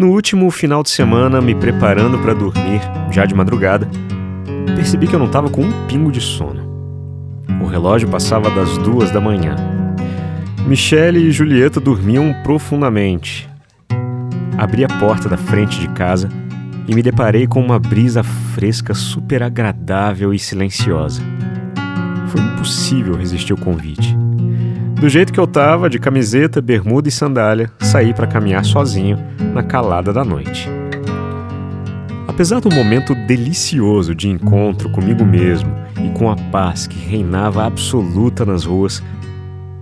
No último final de semana, me preparando para dormir, já de madrugada, percebi que eu não estava com um pingo de sono. O relógio passava das duas da manhã. Michele e Julieta dormiam profundamente. Abri a porta da frente de casa e me deparei com uma brisa fresca super agradável e silenciosa. Foi impossível resistir ao convite. Do jeito que eu tava, de camiseta, bermuda e sandália, saí para caminhar sozinho na calada da noite. Apesar do momento delicioso de encontro comigo mesmo e com a paz que reinava absoluta nas ruas,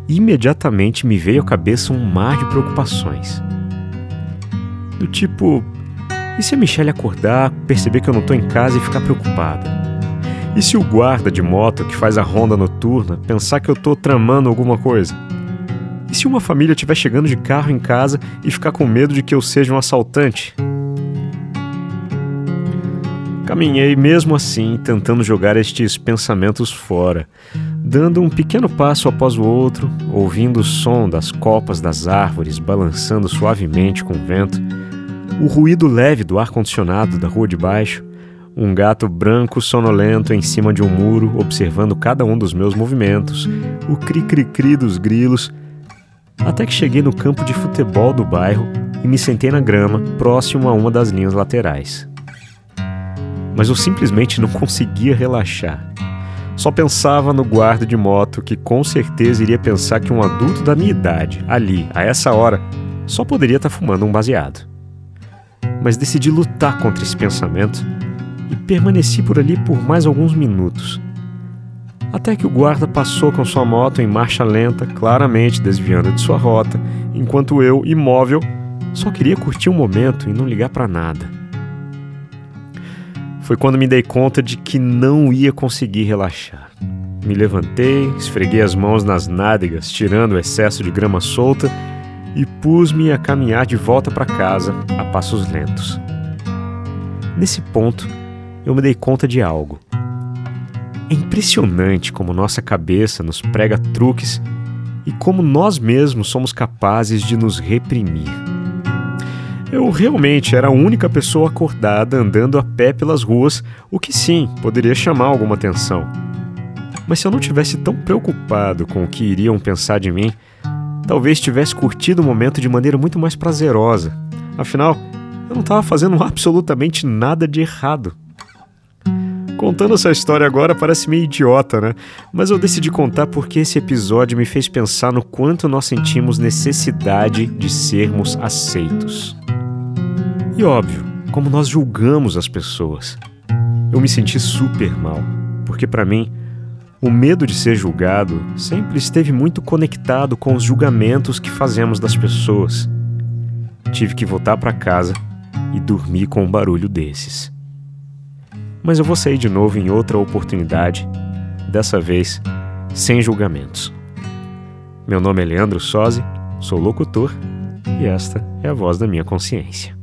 imediatamente me veio à cabeça um mar de preocupações. Do tipo, e se a Michelle acordar, perceber que eu não estou em casa e ficar preocupada? E se o guarda de moto que faz a ronda noturna pensar que eu estou tramando alguma coisa? E se uma família estiver chegando de carro em casa e ficar com medo de que eu seja um assaltante? Caminhei mesmo assim, tentando jogar estes pensamentos fora, dando um pequeno passo após o outro, ouvindo o som das copas das árvores balançando suavemente com o vento o ruído leve do ar-condicionado da rua de baixo, um gato branco sonolento em cima de um muro observando cada um dos meus movimentos, o cri-cri-cri dos grilos, até que cheguei no campo de futebol do bairro e me sentei na grama, próximo a uma das linhas laterais. Mas eu simplesmente não conseguia relaxar. Só pensava no guarda de moto que com certeza iria pensar que um adulto da minha idade, ali, a essa hora, só poderia estar fumando um baseado mas decidi lutar contra esse pensamento e permaneci por ali por mais alguns minutos. Até que o guarda passou com sua moto em marcha lenta, claramente desviando de sua rota, enquanto eu, imóvel, só queria curtir o um momento e não ligar para nada. Foi quando me dei conta de que não ia conseguir relaxar. Me levantei, esfreguei as mãos nas nádegas, tirando o excesso de grama solta e pus-me a caminhar de volta para casa a passos lentos. Nesse ponto, eu me dei conta de algo. É impressionante como nossa cabeça nos prega truques e como nós mesmos somos capazes de nos reprimir. Eu realmente era a única pessoa acordada andando a pé pelas ruas, o que sim poderia chamar alguma atenção. Mas se eu não tivesse tão preocupado com o que iriam pensar de mim, talvez tivesse curtido o momento de maneira muito mais prazerosa. Afinal, eu não estava fazendo absolutamente nada de errado. Contando essa história agora parece meio idiota, né? Mas eu decidi contar porque esse episódio me fez pensar no quanto nós sentimos necessidade de sermos aceitos. E óbvio, como nós julgamos as pessoas. Eu me senti super mal, porque para mim, o medo de ser julgado sempre esteve muito conectado com os julgamentos que fazemos das pessoas. Tive que voltar para casa e dormir com um barulho desses. Mas eu vou sair de novo em outra oportunidade, dessa vez sem julgamentos. Meu nome é Leandro Sozzi, sou locutor e esta é a voz da minha consciência.